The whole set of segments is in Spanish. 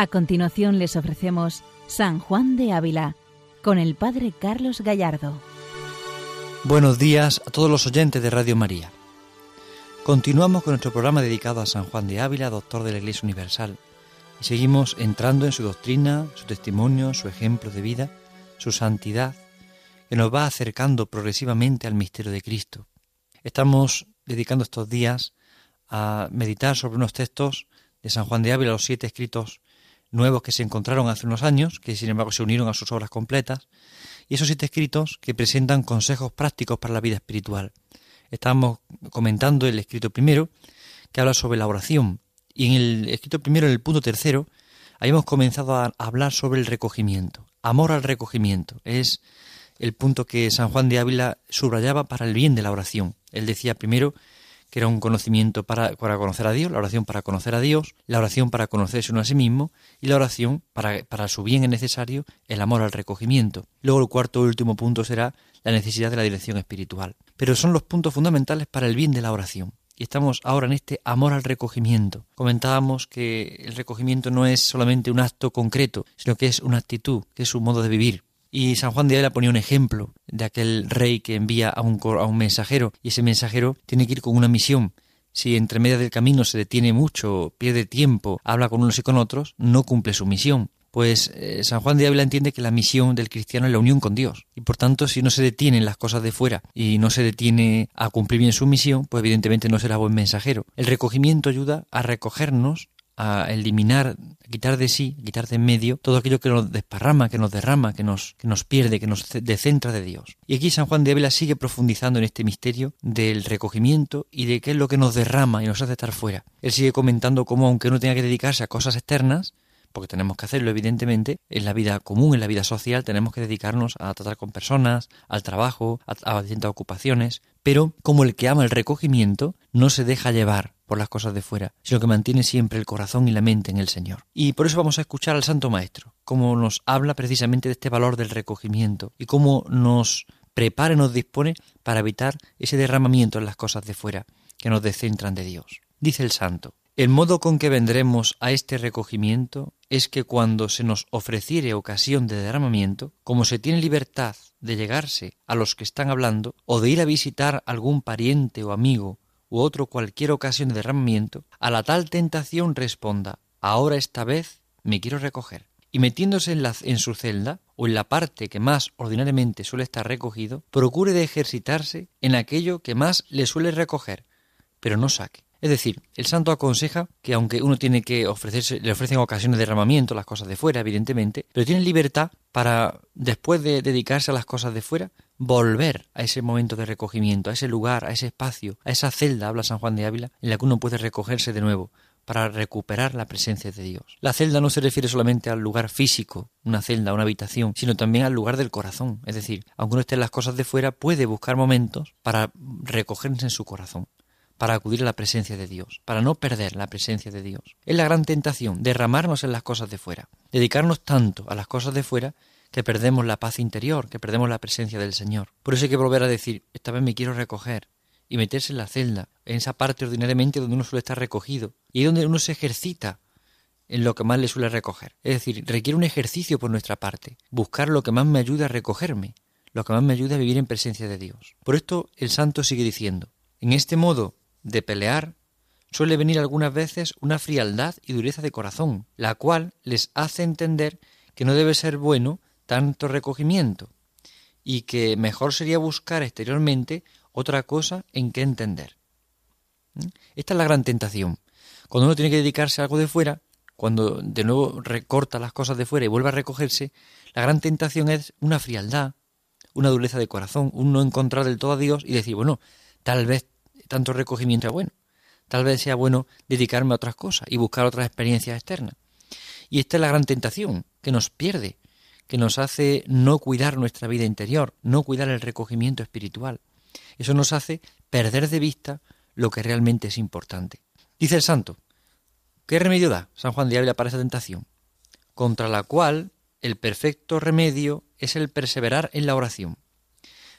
A continuación les ofrecemos San Juan de Ávila con el Padre Carlos Gallardo. Buenos días a todos los oyentes de Radio María. Continuamos con nuestro programa dedicado a San Juan de Ávila, doctor de la Iglesia Universal, y seguimos entrando en su doctrina, su testimonio, su ejemplo de vida, su santidad, que nos va acercando progresivamente al misterio de Cristo. Estamos dedicando estos días a meditar sobre unos textos de San Juan de Ávila, los siete escritos nuevos que se encontraron hace unos años, que sin embargo se unieron a sus obras completas, y esos siete escritos que presentan consejos prácticos para la vida espiritual. Estamos comentando el escrito primero, que habla sobre la oración, y en el escrito primero, en el punto tercero, habíamos comenzado a hablar sobre el recogimiento. Amor al recogimiento es el punto que San Juan de Ávila subrayaba para el bien de la oración. Él decía primero que era un conocimiento para, conocer a Dios, la oración para conocer a Dios, la oración para conocerse uno a sí mismo y la oración para, para su bien es necesario el amor al recogimiento. Luego el cuarto y último punto será la necesidad de la dirección espiritual. Pero son los puntos fundamentales para el bien de la oración. Y estamos ahora en este amor al recogimiento. Comentábamos que el recogimiento no es solamente un acto concreto, sino que es una actitud, que es un modo de vivir. Y San Juan de Ávila ponía un ejemplo de aquel rey que envía a un, a un mensajero y ese mensajero tiene que ir con una misión. Si entre medio del camino se detiene mucho, pierde tiempo, habla con unos y con otros, no cumple su misión. Pues eh, San Juan de Ávila entiende que la misión del cristiano es la unión con Dios. Y por tanto, si no se detienen las cosas de fuera y no se detiene a cumplir bien su misión, pues evidentemente no será buen mensajero. El recogimiento ayuda a recogernos a eliminar, a quitar de sí, a quitar de en medio todo aquello que nos desparrama, que nos derrama, que nos, que nos pierde, que nos descentra de Dios. Y aquí San Juan de Ávila sigue profundizando en este misterio del recogimiento y de qué es lo que nos derrama y nos hace estar fuera. Él sigue comentando cómo, aunque uno tenga que dedicarse a cosas externas, porque tenemos que hacerlo evidentemente, en la vida común, en la vida social, tenemos que dedicarnos a tratar con personas, al trabajo, a, a distintas ocupaciones, pero como el que ama el recogimiento no se deja llevar por las cosas de fuera, sino que mantiene siempre el corazón y la mente en el Señor. Y por eso vamos a escuchar al Santo Maestro, cómo nos habla precisamente de este valor del recogimiento y cómo nos prepara y nos dispone para evitar ese derramamiento en las cosas de fuera que nos descentran de Dios. Dice el Santo, el modo con que vendremos a este recogimiento es que cuando se nos ofreciere ocasión de derramamiento, como se tiene libertad de llegarse a los que están hablando, o de ir a visitar algún pariente o amigo, u otro cualquier ocasión de derramamiento, a la tal tentación responda, ahora esta vez me quiero recoger. Y metiéndose en, la, en su celda, o en la parte que más ordinariamente suele estar recogido, procure de ejercitarse en aquello que más le suele recoger, pero no saque. Es decir, el santo aconseja que aunque uno tiene que ofrecerse, le ofrecen ocasiones de derramamiento, las cosas de fuera, evidentemente, pero tiene libertad para, después de dedicarse a las cosas de fuera, volver a ese momento de recogimiento, a ese lugar, a ese espacio, a esa celda, habla San Juan de Ávila, en la que uno puede recogerse de nuevo para recuperar la presencia de Dios. La celda no se refiere solamente al lugar físico, una celda, una habitación, sino también al lugar del corazón. Es decir, aunque uno esté en las cosas de fuera, puede buscar momentos para recogerse en su corazón para acudir a la presencia de Dios, para no perder la presencia de Dios. Es la gran tentación, derramarnos en las cosas de fuera, dedicarnos tanto a las cosas de fuera que perdemos la paz interior, que perdemos la presencia del Señor. Por eso hay que volver a decir, esta vez me quiero recoger, y meterse en la celda, en esa parte ordinariamente donde uno suele estar recogido, y donde uno se ejercita en lo que más le suele recoger. Es decir, requiere un ejercicio por nuestra parte, buscar lo que más me ayude a recogerme, lo que más me ayude a vivir en presencia de Dios. Por esto el santo sigue diciendo, en este modo de pelear, suele venir algunas veces una frialdad y dureza de corazón, la cual les hace entender que no debe ser bueno tanto recogimiento, y que mejor sería buscar exteriormente otra cosa en que entender. Esta es la gran tentación. Cuando uno tiene que dedicarse a algo de fuera, cuando de nuevo recorta las cosas de fuera y vuelve a recogerse, la gran tentación es una frialdad, una dureza de corazón, un no encontrar del todo a Dios y decir, bueno, tal vez tanto recogimiento es bueno. Tal vez sea bueno dedicarme a otras cosas y buscar otras experiencias externas. Y esta es la gran tentación, que nos pierde, que nos hace no cuidar nuestra vida interior, no cuidar el recogimiento espiritual. Eso nos hace perder de vista lo que realmente es importante. Dice el santo, ¿qué remedio da San Juan de Ávila para esa tentación? Contra la cual el perfecto remedio es el perseverar en la oración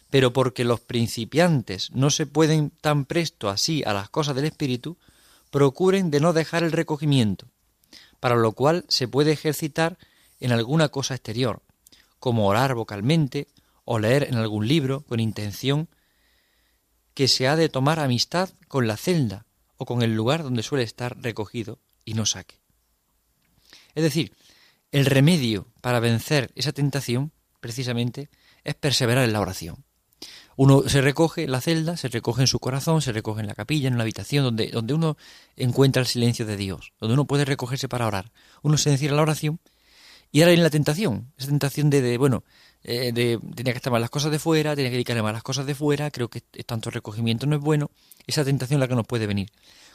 pero porque los principiantes no se pueden tan presto así a las cosas del Espíritu, procuren de no dejar el recogimiento, para lo cual se puede ejercitar en alguna cosa exterior, como orar vocalmente o leer en algún libro con intención que se ha de tomar amistad con la celda o con el lugar donde suele estar recogido y no saque. Es decir, el remedio para vencer esa tentación, precisamente, es perseverar en la oración. Uno se recoge en la celda, se recoge en su corazón, se recoge en la capilla, en la habitación, donde, donde uno encuentra el silencio de Dios, donde uno puede recogerse para orar. Uno se encierra en la oración y ahora viene la tentación, esa tentación de, de bueno, eh, de tenía que estar más las cosas de fuera, tenía que dedicarle más las cosas de fuera, creo que tanto recogimiento no es bueno, esa tentación es la que nos puede venir.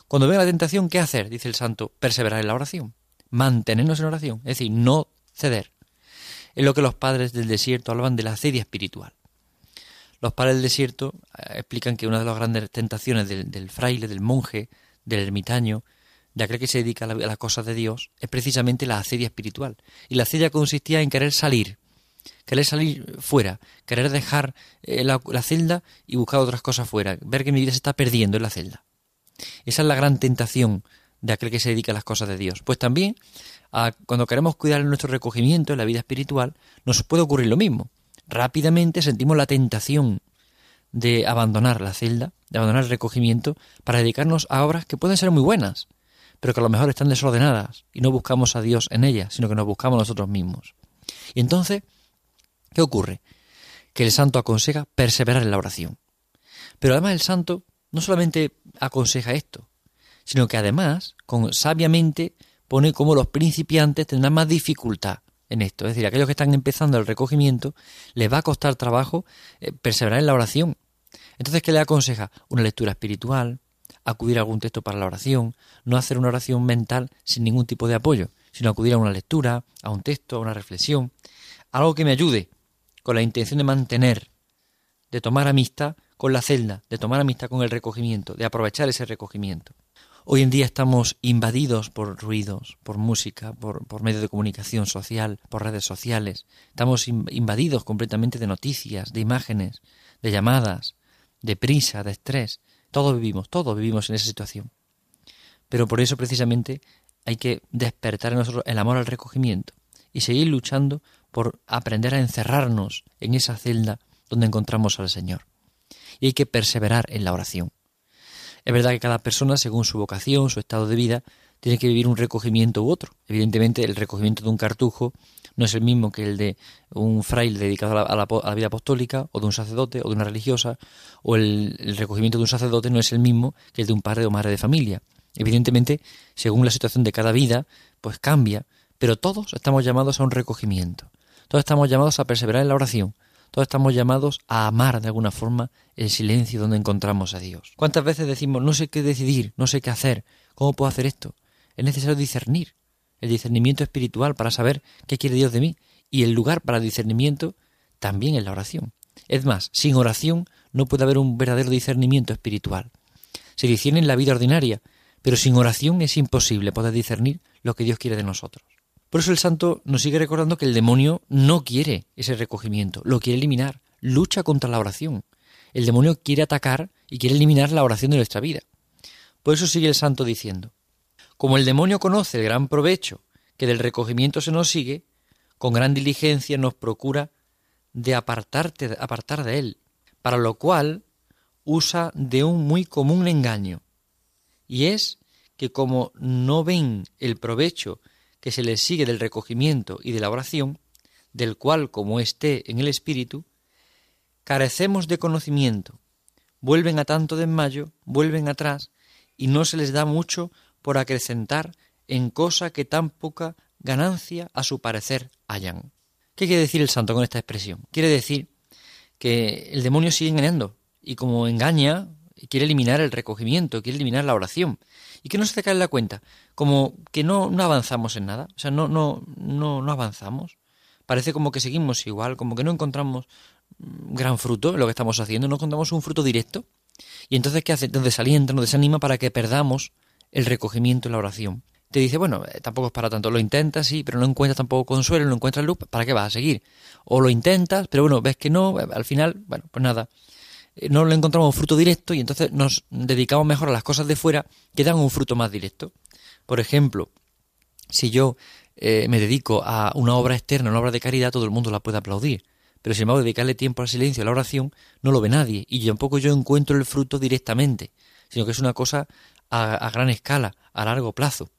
Cuando venga la tentación, ¿qué hacer? Dice el santo, perseverar en la oración, mantenernos en oración, es decir, no ceder. Es lo que los padres del desierto hablaban de la acedia espiritual. Los padres del desierto eh, explican que una de las grandes tentaciones del, fraile, del monje, del ermitaño, de aquel que se dedica a, las cosas de Dios, es precisamente la acedia espiritual. Y la acedia consistía en querer salir, querer salir fuera, querer dejar eh, la, celda y buscar otras cosas fuera, ver que mi vida se está perdiendo en la celda. Esa es la gran tentación de aquel que se dedica a las cosas de Dios. Pues también, cuando queremos cuidar nuestro recogimiento en la vida espiritual, nos puede ocurrir lo mismo rápidamente sentimos la tentación de abandonar la celda, de abandonar el recogimiento, para dedicarnos a obras que pueden ser muy buenas, pero que a lo mejor están desordenadas y no buscamos a Dios en ellas, sino que nos buscamos nosotros mismos. Y entonces, ¿qué ocurre? Que el santo aconseja perseverar en la oración. Pero además el santo no solamente aconseja esto, sino que además, con, sabiamente, pone como los principiantes tendrán más dificultad en esto. Es decir, aquellos que están empezando el recogimiento, les va a costar trabajo eh, perseverar en la oración. Entonces, ¿qué le aconseja? Una lectura espiritual, acudir a algún texto para la oración, no hacer una oración mental sin ningún tipo de apoyo, sino acudir a una lectura, a un texto, a una reflexión, algo que me ayude con la intención de mantener, de tomar amistad con la celda, de tomar amistad con el recogimiento, de aprovechar ese recogimiento. Hoy en día estamos invadidos por ruidos, por música, por, por medios de comunicación social, por redes sociales. Estamos invadidos completamente de noticias, de imágenes, de llamadas, de prisa, de estrés. Todos vivimos, todos vivimos en esa situación. Pero por eso precisamente hay que despertar en nosotros el amor al recogimiento y seguir luchando por aprender a encerrarnos en esa celda donde encontramos al Señor. Y hay que perseverar en la oración. Es verdad que cada persona, según su vocación, su estado de vida, tiene que vivir un recogimiento u otro. Evidentemente, el recogimiento de un cartujo no es el mismo que el de un fraile dedicado a la, vida apostólica, o de un sacerdote, o de una religiosa, o el, el, recogimiento de un sacerdote no es el mismo que el de un padre o madre de familia. Evidentemente, según la situación de cada vida, pues cambia, pero todos estamos llamados a un recogimiento. Todos estamos llamados a perseverar en la oración, todos estamos llamados a amar de alguna forma el silencio donde encontramos a Dios. ¿Cuántas veces decimos, no sé qué decidir, no sé qué hacer, cómo puedo hacer esto? Es necesario discernir, el discernimiento espiritual para saber qué quiere Dios de mí. Y el lugar para el discernimiento también es la oración. Es más, sin oración no puede haber un verdadero discernimiento espiritual. Se discierne en la vida ordinaria, pero sin oración es imposible poder discernir lo que Dios quiere de nosotros. Por eso el santo nos sigue recordando que el demonio no quiere ese recogimiento, lo quiere eliminar, lucha contra la oración. El demonio quiere atacar y quiere eliminar la oración de nuestra vida. Por eso sigue el santo diciendo, como el demonio conoce el gran provecho que del recogimiento se nos sigue, con gran diligencia nos procura de apartarte, apartar de él, para lo cual usa de un muy común engaño, y es que como no ven el provecho que se les sigue del recogimiento y de la oración, del cual, como esté en el espíritu, carecemos de conocimiento, vuelven a tanto desmayo, vuelven atrás, y no se les da mucho por acrecentar en cosa que tan poca ganancia a su parecer hayan. ¿Qué quiere decir el santo con esta expresión? Quiere decir que el demonio sigue engañando, y como engaña, quiere eliminar el recogimiento, quiere eliminar la oración. ¿Y que no se cae en la cuenta? Como que no, no avanzamos en nada, o sea, no, no, no, no avanzamos. Parece como que seguimos igual, como que no encontramos gran fruto en lo que estamos haciendo, no encontramos un fruto directo. Y entonces, ¿qué hace? Nos desalienta, nos desanima para que perdamos el recogimiento en la oración. Te dice, bueno, eh, tampoco es para tanto, lo intentas, sí, pero no encuentras tampoco consuelo, no encuentras luz, ¿para qué vas a seguir? O lo intentas, pero bueno, ves que no, al final, bueno, pues nada, eh, no le encontramos fruto directo y entonces nos dedicamos mejor a las cosas de fuera que dan un fruto más directo. Por ejemplo, Si yo eh, me dedico a una obra externa, una obra de caridad, todo el mundo la puede aplaudir. Pero sin embargo, dedicarle tiempo al silencio, a la oración, no lo ve nadie. Y tampoco yo encuentro el fruto directamente, sino que es una cosa a, gran escala, a largo plazo.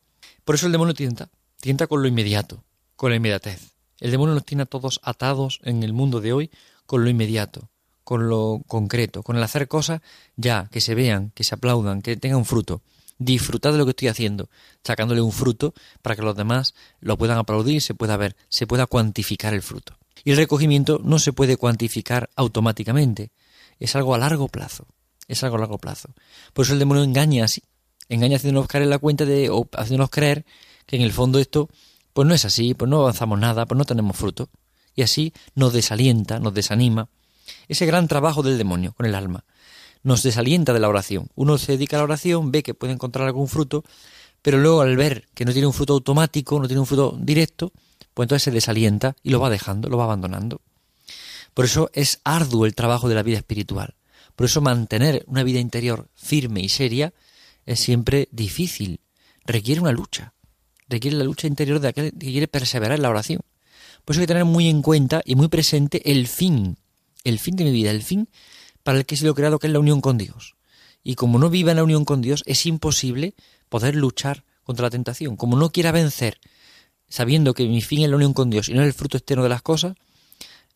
Por eso el demonio tienta, tienta con lo inmediato, con la inmediatez. El demonio nos tiene a todos atados en el mundo de hoy con lo inmediato, con lo concreto, con el hacer cosas ya, que se vean, que se aplaudan, que tengan fruto. Disfrutar de lo que estoy haciendo, sacándole un fruto para que los demás lo puedan aplaudir, se pueda ver, se pueda cuantificar el fruto. Y el recogimiento no se puede cuantificar automáticamente, es algo a largo plazo, es algo a largo plazo. Por eso el demonio engaña así, engaña haciéndonos caer en la cuenta de, o haciéndonos creer que en el fondo esto, pues no es así, pues no avanzamos nada, pues no tenemos fruto. Y así nos desalienta, nos desanima. Ese gran trabajo del demonio con el alma nos desalienta de la oración. Uno se dedica a la oración, ve que puede encontrar algún fruto, pero luego al ver que no tiene un fruto automático, no tiene un fruto directo, pues entonces se desalienta y lo va dejando, lo va abandonando. Por eso es arduo el trabajo de la vida espiritual. Por eso mantener una vida interior firme y seria es siempre difícil, requiere una lucha, requiere la lucha interior de aquel que quiere perseverar en la oración. Por eso hay que tener muy en cuenta y muy presente el fin, el fin de mi vida, el fin para el que he sido creado, que es la unión con Dios. Y como no viva en la unión con Dios, es imposible poder luchar contra la tentación. Como no quiera vencer, sabiendo que mi fin es la unión con Dios y no es el fruto externo de las cosas,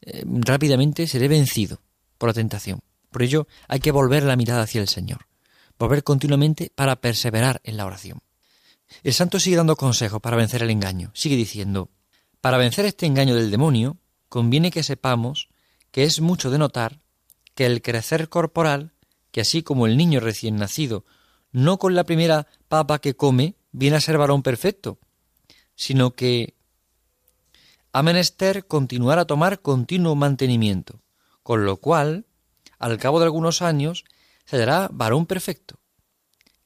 eh, rápidamente seré vencido por la tentación. Por ello hay que volver la mirada hacia el Señor volver continuamente para perseverar en la oración. El santo sigue dando consejos para vencer el engaño. Sigue diciendo, para vencer este engaño del demonio, conviene que sepamos que es mucho de notar que el crecer corporal, que así como el niño recién nacido, no con la primera papa que come viene a ser varón perfecto, sino que ha menester continuar a tomar continuo mantenimiento, con lo cual, al cabo de algunos años, se varón perfecto.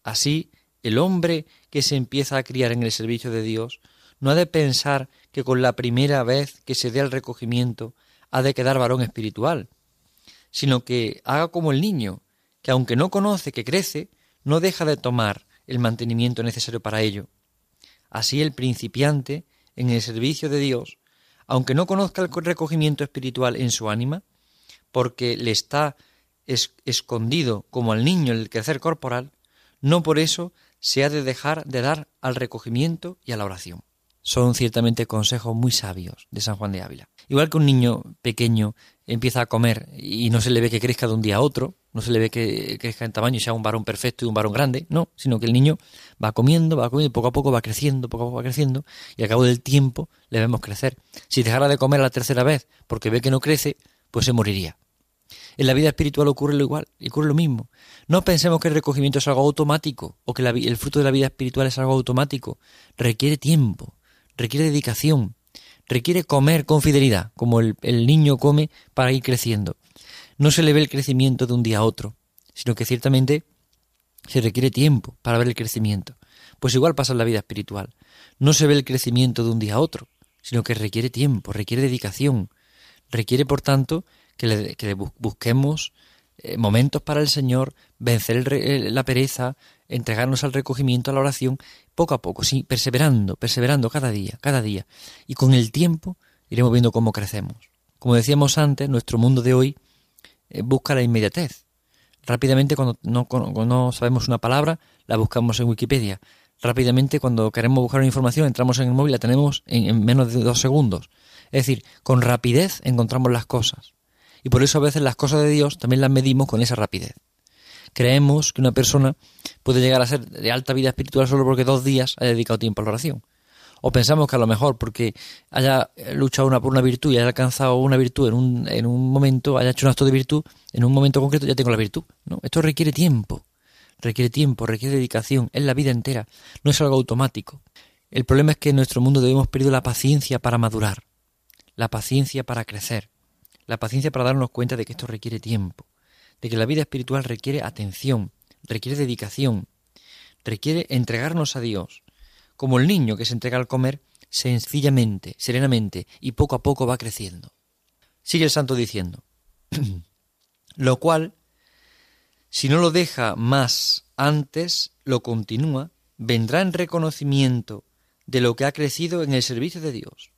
Así, el hombre que se empieza a criar en el servicio de Dios no ha de pensar que con la primera vez que se dé el recogimiento ha de quedar varón espiritual, sino que haga como el niño, que aunque no conoce que crece, no deja de tomar el mantenimiento necesario para ello. Así el principiante, en el servicio de Dios, aunque no conozca el recogimiento espiritual en su ánima, porque le está es escondido como al niño el crecer corporal, no por eso se ha de dejar de dar al recogimiento y a la oración. Son ciertamente consejos muy sabios de San Juan de Ávila. Igual que un niño pequeño empieza a comer y no se le ve que crezca de un día a otro, no se le ve que crezca en tamaño y sea un varón perfecto y un varón grande, no, sino que el niño va comiendo, va comiendo poco a poco va creciendo, poco a poco va creciendo y al cabo del tiempo le vemos crecer. Si dejara de comer la tercera vez porque ve que no crece, pues se moriría. En la vida espiritual ocurre lo igual, ocurre lo mismo. No pensemos que el recogimiento es algo automático o que el fruto de la vida espiritual es algo automático. Requiere tiempo, requiere dedicación, requiere comer con fidelidad, como el, el niño come para ir creciendo. No se le ve el crecimiento de un día a otro, sino que ciertamente se requiere tiempo para ver el crecimiento. Pues igual pasa en la vida espiritual. No se ve el crecimiento de un día a otro, sino que requiere tiempo, requiere dedicación, requiere, por tanto, que le, busquemos eh, momentos para el Señor, vencer la pereza, entregarnos al recogimiento, a la oración, poco a poco, sí, perseverando, perseverando cada día, cada día. Y con el tiempo iremos viendo cómo crecemos. Como decíamos antes, nuestro mundo de hoy eh, busca la inmediatez. Rápidamente, cuando no, no sabemos una palabra, la buscamos en Wikipedia. Rápidamente, cuando queremos buscar una información, entramos en el móvil la tenemos en menos de dos segundos. Es decir, con rapidez encontramos las cosas. Y por eso a veces las cosas de Dios también las medimos con esa rapidez. Creemos que una persona puede llegar a ser de alta vida espiritual solo porque dos días haya dedicado tiempo a la oración. O pensamos que a lo mejor porque haya luchado una por una virtud y haya alcanzado una virtud en un, en un momento, haya hecho un acto de virtud, en un momento concreto ya tengo la virtud. ¿no? Esto requiere tiempo, requiere tiempo, requiere dedicación, es la vida entera, no es algo automático. El problema es que en nuestro mundo debemos perder la paciencia para madurar, la paciencia para crecer, la paciencia para darnos cuenta de que esto requiere tiempo, de que la vida espiritual requiere atención, requiere dedicación, requiere entregarnos a Dios, como el niño que se entrega al comer sencillamente, serenamente y poco a poco va creciendo. Sigue el santo diciendo, lo cual, si no lo deja más antes, lo continúa, vendrá en reconocimiento de lo que ha crecido en el servicio de Dios.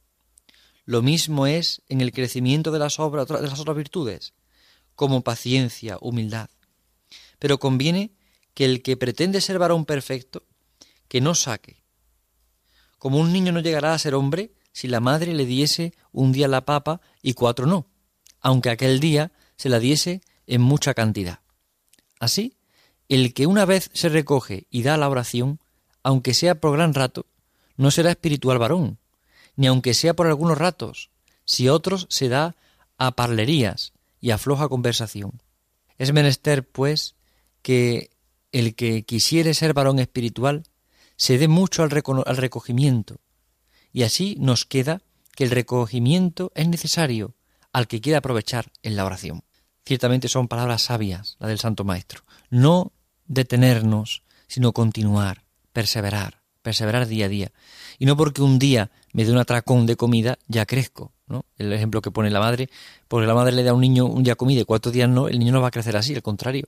Lo mismo es en el crecimiento de las, obras, de las otras virtudes, como paciencia, humildad. Pero conviene que el que pretende ser varón perfecto, que no saque. Como un niño no llegará a ser hombre si la madre le diese un día la papa y cuatro no, aunque aquel día se la diese en mucha cantidad. Así, el que una vez se recoge y da la oración, aunque sea por gran rato, no será espiritual varón, ni aunque sea por algunos ratos, si otros se da a parlerías y a floja conversación. Es menester, pues, que el que quisiere ser varón espiritual se dé mucho al, al recogimiento, y así nos queda que el recogimiento es necesario al que quiera aprovechar en la oración. Ciertamente son palabras sabias, la del Santo Maestro. No detenernos, sino continuar, perseverar, perseverar día a día. Y no porque un día me dé un atracón de comida, ya crezco. ¿no? El ejemplo que pone la madre, porque la madre le da a un niño un día comida y cuatro días no, el niño no va a crecer así, al contrario.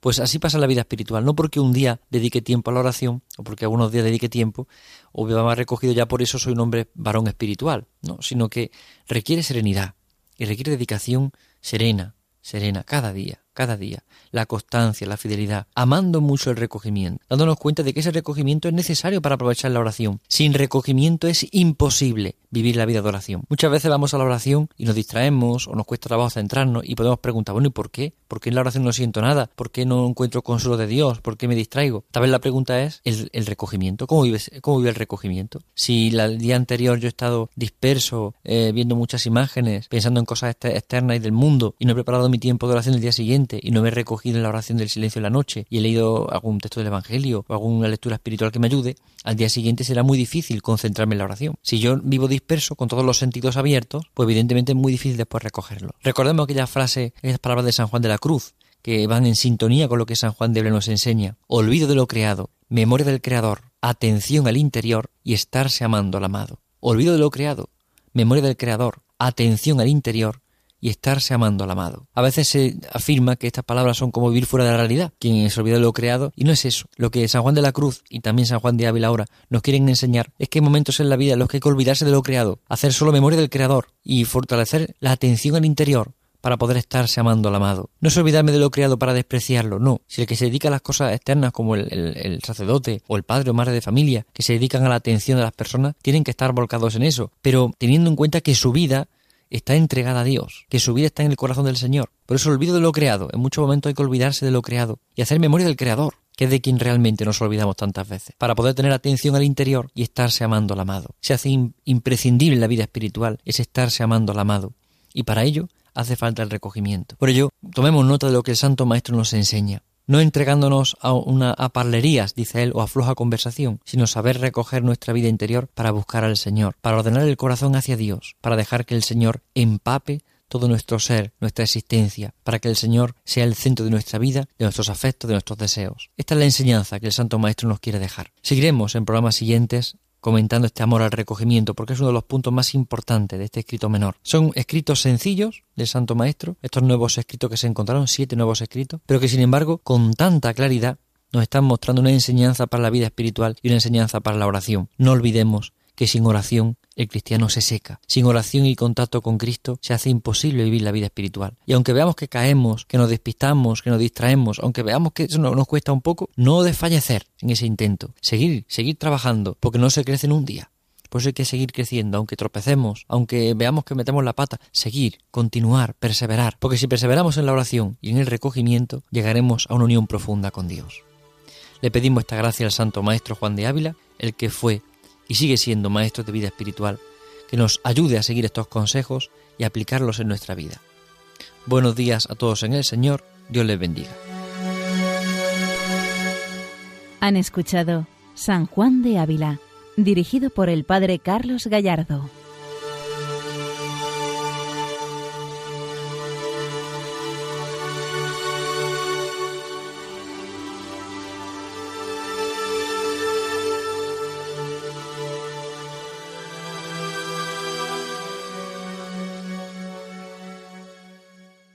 Pues así pasa la vida espiritual, no porque un día dedique tiempo a la oración, o porque algunos días dedique tiempo, o me va recogido ya por eso soy un hombre varón espiritual, no, sino que requiere serenidad y requiere dedicación serena, serena, cada día, cada día, la constancia, la fidelidad, amando mucho el recogimiento, dándonos cuenta de que ese recogimiento es necesario para aprovechar la oración. Sin recogimiento es imposible vivir la vida de oración. Muchas veces vamos a la oración y nos distraemos o nos cuesta trabajo centrarnos y podemos preguntar, bueno, ¿y por qué? ¿Por qué en la oración no siento nada? ¿Por qué no encuentro consuelo de Dios? ¿Por qué me distraigo? Tal vez la pregunta es el, recogimiento. ¿Cómo, vives, ¿Cómo vive el recogimiento? Si el día anterior yo he estado disperso, eh, viendo muchas imágenes, pensando en cosas externas y del mundo y no he preparado mi tiempo de oración el día siguiente y no me he recogido en la oración del silencio de la noche y he leído algún texto del Evangelio o alguna lectura espiritual que me ayude, al día siguiente será muy difícil concentrarme en la oración. Si yo vivo disperso, con todos los sentidos abiertos, pues evidentemente es muy difícil después recogerlo. Recordemos aquella frase, esas palabras de San Juan de la Cruz, que van en sintonía con lo que San Juan de Ble nos enseña. Olvido de lo creado, memoria del Creador, atención al interior y estarse amando al amado. Olvido de lo creado, memoria del Creador, atención al interior y estarse amando al amado. A veces se afirma que estas palabras son como vivir fuera de la realidad, quien se olvida de lo creado, y no es eso. Lo que San Juan de la Cruz y también San Juan de Ávila ahora nos quieren enseñar es que hay momentos en la vida en los que hay que olvidarse de lo creado, hacer solo memoria del Creador y fortalecer la atención al interior para poder estarse amando al amado. No es olvidarme de lo creado para despreciarlo, no. Si el que se dedica a las cosas externas, como el, el, sacerdote o el padre o madre de familia, que se dedican a la atención de las personas, tienen que estar volcados en eso, pero teniendo en cuenta que su vida está entregada a Dios, que su vida está en el corazón del Señor. Por eso olvido de lo creado. En muchos momentos hay que olvidarse de lo creado y hacer memoria del Creador, que es de quien realmente nos olvidamos tantas veces, para poder tener atención al interior y estarse amando al amado. Se hace imprescindible en la vida espiritual, es estarse amando al amado. Y para ello hace falta el recogimiento. Por ello, tomemos nota de lo que el Santo Maestro nos enseña no entregándonos a una a parlerías, dice él, o a floja conversación, sino saber recoger nuestra vida interior para buscar al Señor, para ordenar el corazón hacia Dios, para dejar que el Señor empape todo nuestro ser, nuestra existencia, para que el Señor sea el centro de nuestra vida, de nuestros afectos, de nuestros deseos. Esta es la enseñanza que el Santo Maestro nos quiere dejar. Seguiremos en programas siguientes comentando este amor al recogimiento, porque es uno de los puntos más importantes de este escrito menor. Son escritos sencillos del Santo Maestro, estos nuevos escritos que se encontraron, siete nuevos escritos, pero que sin embargo, con tanta claridad, nos están mostrando una enseñanza para la vida espiritual y una enseñanza para la oración. No olvidemos que sin oración el cristiano se seca. Sin oración y contacto con Cristo se hace imposible vivir la vida espiritual. Y aunque veamos que caemos, que nos despistamos, que nos distraemos, aunque veamos que eso nos cuesta un poco, no desfallecer en ese intento. Seguir, seguir trabajando, porque no se crece en un día. Por eso hay que seguir creciendo, aunque tropecemos, aunque veamos que metemos la pata, seguir, continuar, perseverar, porque si perseveramos en la oración y en el recogimiento, llegaremos a una unión profunda con Dios. Le pedimos esta gracia al Santo Maestro Juan de Ávila, el que fue y sigue siendo maestro de vida espiritual, que nos ayude a seguir estos consejos y aplicarlos en nuestra vida. Buenos días a todos en el Señor, Dios les bendiga. Han escuchado San Juan de Ávila, dirigido por el Padre Carlos Gallardo.